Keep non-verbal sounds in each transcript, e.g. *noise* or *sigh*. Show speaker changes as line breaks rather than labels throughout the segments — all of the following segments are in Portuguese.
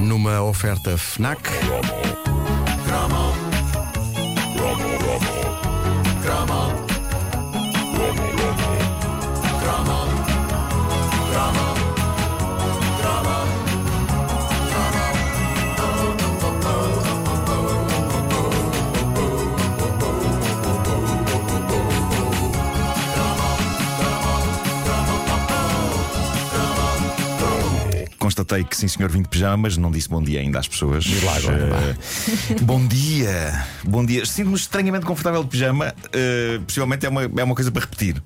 numa oferta FNAC.
Constatei que sim, senhor, vim de pijama, mas não disse bom dia ainda às pessoas.
Milagre,
Eh, *laughs* bom dia, bom dia. Sinto-me estranhamente confortável de pijama. eh, possivelmente é uma, é uma coisa para repetir.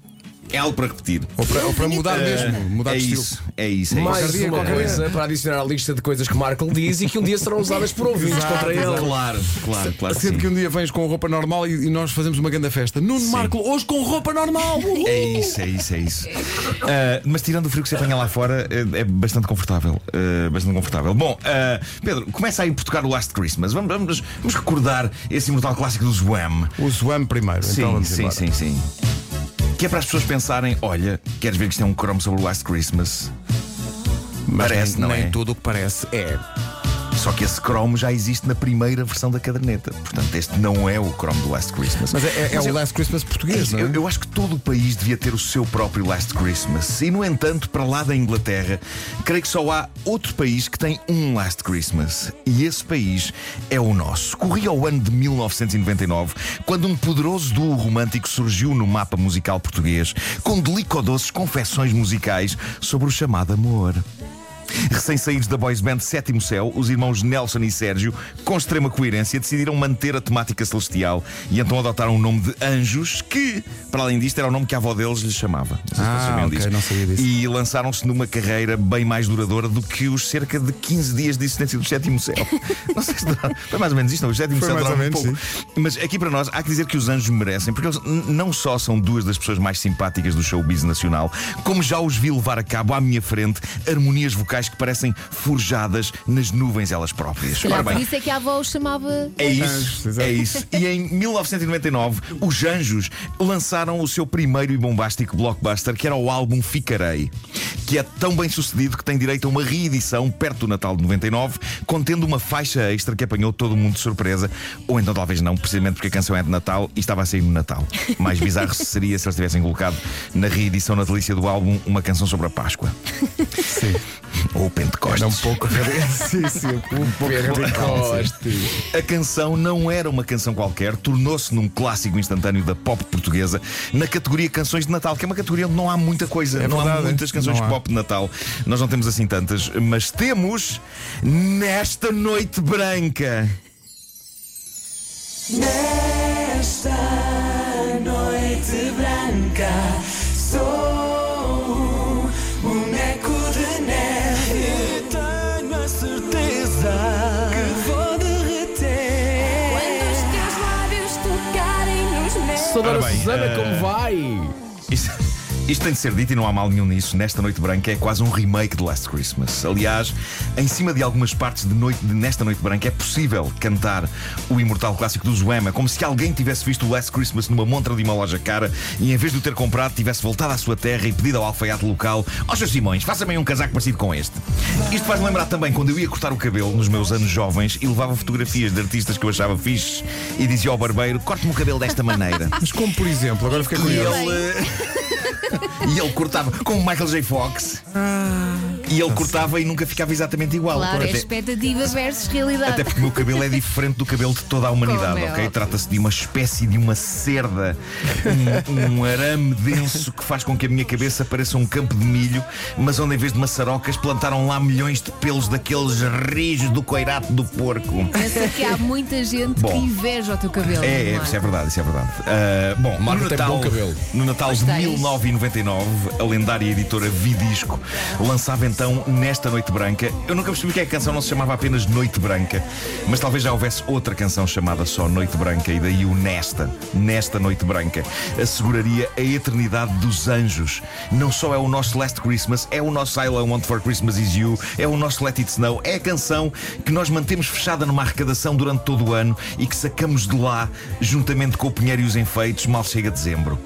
É algo para repetir.
Ou para, ou para mudar
Eh,
mesmo, mudar
é
de estilo.
isso, é isso, é
Mais
isso.
uma coisa para adicionar à lista de coisas que Marco diz e que um dia serão usadas por ouvintes contra ele.
Claro, claro, claro. que
Sendo
sim.
que um dia vens com roupa normal e, e nós fazemos uma grande festa. Nuno Marco, hoje com roupa normal! Uhul!
É isso, é isso, é isso. Ah, mas tirando o frio que se apanha lá fora, é, é bastante confortável. ah, bastante confortável. Bom, ah, Pedro, começa aí por tocar o Last Christmas. Vamos, vamos, vamos recordar esse imortal clássico do Zwam.
O Zwam primeiro, então
Sim,
vamos
sim,
embora.
sim, sim. Que é para as pessoas pensarem: olha, queres ver que isto é um cromo sobre o Last Christmas?
Mas
Parece,
nem,
não
nem
é?
tudo o que parece é.
Só que esse cromo já existe na primeira versão da caderneta. Portanto, este não é o cromo do Last Christmas.
Mas é, é- é
Mas
o
eu-
Last Christmas
É
português,
isso,
não é?
eu, eu acho que todo o país devia ter o seu próprio Last Christmas. E, no entanto, para lá da Inglaterra, creio que só há outro país que tem um Last Christmas. E esse país é o nosso. Corria o ano de 1999, quando um poderoso duo romântico surgiu no mapa musical português, com delicadoces confecções musicais sobre o chamado amor. Recém-saídos da boys band Sétimo Céu, os irmãos Nelson e Sérgio, com extrema coerência, decidiram manter a temática celestial e então adotaram o nome de Anjos, que, para além disto, era o nome que a avó deles lhes chamava. Não sei se
Ah,
vocês sabiam
ok,
disso.
não sabia disso.
E lançaram-se numa carreira bem mais duradoura do que os cerca de 15 dias de existência do Sétimo Céu. *laughs* Não sei se duraram- foi mais ou menos isto, não? O Sétimo
Foi
Céu duraram um pouco. Mas aqui para nós há que dizer que os anjos merecem, porque eles não só são duas das pessoas mais simpáticas do showbiz nacional, como já os vi levar a cabo à minha frente harmonias vocais que parecem forjadas nas nuvens elas próprias.
Calhar
Ora
por isso é que a avó os chamava.
é isso, é isso. E em 1999, os Anjos lançaram o seu primeiro e bombástico blockbuster, que era o álbum Ficarei, que é tão bem sucedido que tem direito a uma reedição perto do Natal de 99, contendo uma faixa extra que apanhou todo mundo de surpresa, ou então talvez não, precisamente porque a canção é de Natal e estava a sair no Natal. Mais bizarro *laughs* seria se eles tivessem colocado na reedição natalícia do álbum uma canção sobre a Páscoa. *laughs*
Sim.
Ou o Pentecostes.
Um pouco. *laughs* sim, sim, um pouco sim.
A canção não era uma canção qualquer, tornou-se num clássico instantâneo da pop portuguesa na categoria Canções de Natal, que é uma categoria onde não há muita coisa,
É
não há
verdade,
muitas canções
não há.
pop de Natal. Nós não temos assim tantas, mas temos Nesta Noite Branca.
Nesta noite branca
Eh,
como vai?
Isto, isto tem de ser dito e não há mal nenhum nisso. Nesta Noite Branca é quase um remake de Last Christmas. Aliás, em cima de algumas partes de, noite, de Nesta Noite Branca é possível cantar o imortal clássico do Zoema, como se alguém tivesse visto o Last Christmas numa montra de uma loja cara e em vez de o ter comprado, tivesse voltado à sua terra e pedido ao alfaiate local: Ó Sr. Simões, faça-me um casaco parecido com este. Isto faz-me lembrar também quando eu ia cortar o cabelo nos meus anos jovens e levava fotografias de artistas que eu achava fixe e dizia ao barbeiro: corte-me o cabelo desta maneira.
Mas como por exemplo, agora fiquei curioso.
ele. E ele cortava com o Michael J. Fox. E ele cortava e nunca ficava exatamente igual.
Claro, é
Até-
expectativa versus realidade.
até porque o meu cabelo é diferente do cabelo de toda a humanidade,
Como é
ok? Trata-se de uma espécie de uma cerda, um, um arame denso que faz com que a minha cabeça pareça um campo de milho, mas onde em vez de maçarocas plantaram lá milhões de pelos daqueles rijos do coirato do porco.
Pensa que há muita gente
Bom.
que inveja o teu cabelo.
É, é, isso é verdade, isso é verdade. Ah, bom, no Natal,
bom cabelo.
no Natal de
Pois tens.
1999, a lendária editora Vidisco lançava então Nesta Noite Branca. Eu nunca percebi que a canção não se chamava apenas Noite Branca, mas talvez já houvesse outra canção chamada só Noite Branca e daí o Nesta, Nesta Noite Branca, asseguraria a eternidade dos anjos. Não só é o nosso Last Christmas, é o nosso I Want for Christmas Is You, é o nosso Let It Snow, é a canção que nós mantemos fechada numa arrecadação durante todo o ano e que sacamos de lá juntamente com o Pinheiro e os Enfeites mal chega dezembro.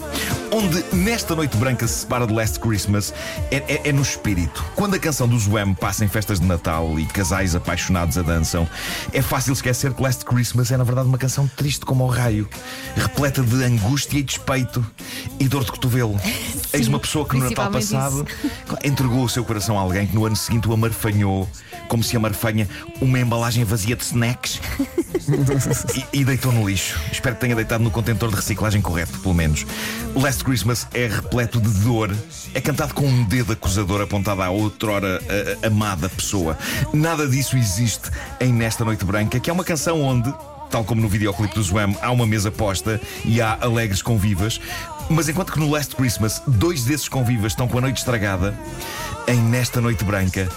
Onde nesta noite branca se separa de Last Christmas é, é- é no espírito. Quando a canção do Wham passa em festas de Natal e casais apaixonados a dançam, é fácil esquecer que Last Christmas é na verdade uma canção triste como o raio, repleta de angústia e despeito e dor de cotovelo. *laughs* Eis uma pessoa que no Natal passado *laughs* entregou o seu coração a alguém que no ano seguinte o amarfanhou, como se amarfanha uma embalagem vazia de snacks *laughs* e, e deitou no lixo. Espero que tenha deitado no contentor de reciclagem correto, pelo menos. Last Christmas é repleto de dor. É cantado com um dedo acusador apontado à outrora a- a- amada pessoa. Nada disso existe em Nesta Noite Branca, que é uma canção onde. Tal como no videoclipe do Zwam, há uma mesa posta e há alegres convivas. Mas enquanto que no Last Christmas, dois desses convivas estão com a noite estragada, em Nesta Noite Branca,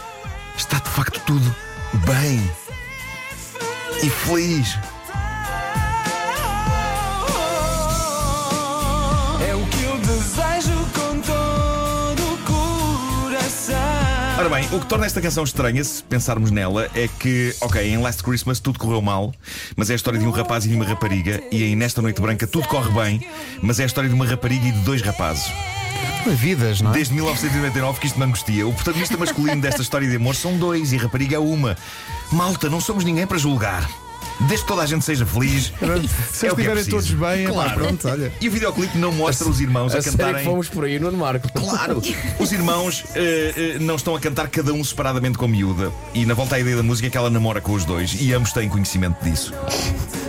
está de facto tudo bem e feliz. Ora bem, o que torna esta canção estranha, se pensarmos nela, é que, ok, em Last Christmas tudo correu mal, mas é a história de um rapaz e de uma rapariga, e em Nesta Noite Branca tudo corre bem, mas é a história de uma rapariga e de dois rapazes.
Vidas, não é?
Desde 1999 que isto me angustia. O protagonista masculino desta história de amor são dois e a rapariga é uma. Malta, não somos ninguém para julgar. Desde que toda a gente seja feliz.
Se
é o que é
estiverem
preciso.
todos bem, é pá,
Claro.
pronto, olha.
E o videoclipe não mostra os irmãos a,
A sério que
cantarem.
fomos por aí, Nuno Marco.
Claro! Os irmãos eh, eh, não estão a cantar cada um separadamente com a miúda. E na volta à ideia da música é que ela namora com os dois e ambos têm conhecimento disso.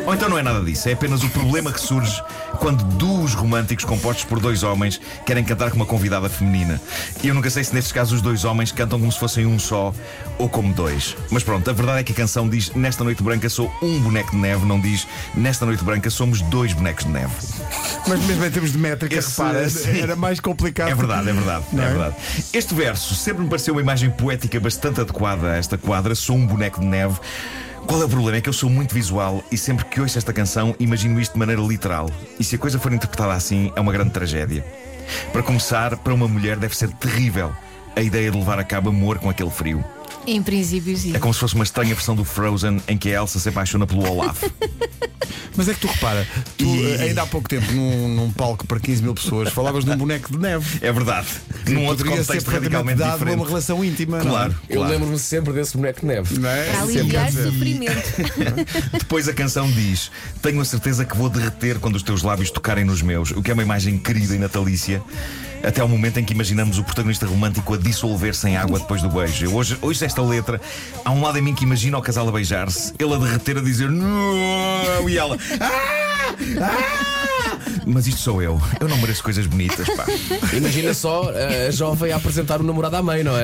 Ou então não é nada disso, é apenas o problema que surge quando duos românticos compostos por dois homens querem cantar com uma convidada feminina. E eu nunca sei se nestes casos os dois homens cantam como se fossem um só ou como dois. Mas pronto, a verdade é que a canção diz Nesta noite branca sou um boneco de neve, não diz Nesta noite branca somos dois bonecos de neve.
Mas mesmo em termos de métrica,
Esse,
repara,
sim.
era mais complicado.
É verdade, é verdade, é
é?
verdade. Este verso sempre me pareceu uma imagem poética bastante adequada a esta quadra. Sou um boneco de neve. Qual é o problema? É que eu sou muito visual e sempre que ouço esta canção imagino isto de maneira literal. E se a coisa for interpretada assim, é uma grande tragédia. Para começar, para uma mulher deve ser terrível a ideia de levar a cabo amor com aquele frio.
Em princípio, sim.
É como se fosse uma estranha versão do Frozen em que a Elsa se apaixona pelo Olaf. *laughs*
Mas é que tu repara, tu
E-
eh, ainda há pouco tempo, num, num palco para 15 mil pessoas, falavas de um boneco de neve.
É verdade. Num outro contexto radicalmente
dado a
diferente.
uma relação íntima. não é?
Claro,
Eu
claro.
lembro-me sempre desse boneco de neve.
Não é?
Para aliviar sofrimento. *laughs*
Depois a canção diz: Tenho a certeza que vou derreter quando os teus lábios tocarem nos meus, o que é uma imagem querida e natalícia. Até ao momento em que imaginamos o protagonista romântico a dissolver-se em água depois do beijo. Eu hoje ouço esta letra, há um lado em mim que imagina o casal a beijar-se, ele a derreter, a dizer não, e ela. "Ah! Ah!" Mas isto sou eu. Eu não mereço coisas bonitas, pá.
Imagina só a jovem a apresentar o namorado à mãe, não é?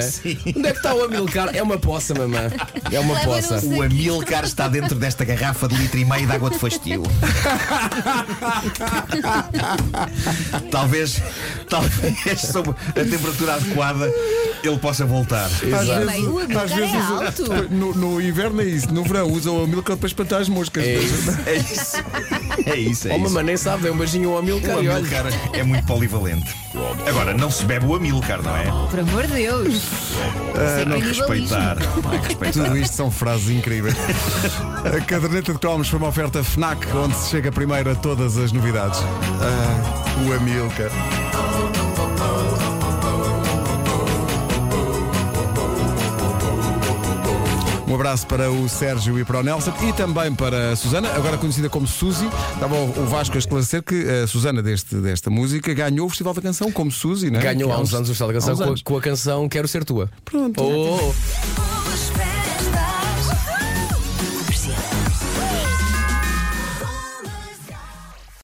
Onde é que está o Amilcar? É uma poça, mamã. É uma
Leva
poça.
O Amilcar está dentro desta garrafa de litro e meio de água de fastio. talvez, talvez, sob a temperatura adequada, ele possa voltar.
Às
Exato.
Bem, o Amilcar é
usa-
alto.
no, no inverno é isso, no verão usam a milka para espantar as moscas.
É isso.
É isso. É isso. É
Oh,
isso.
mamãe nem sabe, deu um beijinho ao
O
Amilcar olha.
Amilcar é muito polivalente. Agora, não se bebe o Amilcar, não é?
Por amor de Deus. Isso é
Não respeitar. Não é respeitar.
Tudo isto são frases incríveis. A caderneta de cromos foi uma oferta FNAC, onde se chega primeiro a todas as novidades. Ah, o Amilcar. Um abraço para o Sérgio e para o Nelson e também para a Susana, agora conhecida como Suzy. Estava o o Vasco a esclarecer que a Susana deste, desta música ganhou o Festival da Canção como Suzy, não é?
Ganhou há uns anos o Festival da Canção com a, com a canção Quero Ser Tua.
Pronto.
Oh, oh, oh.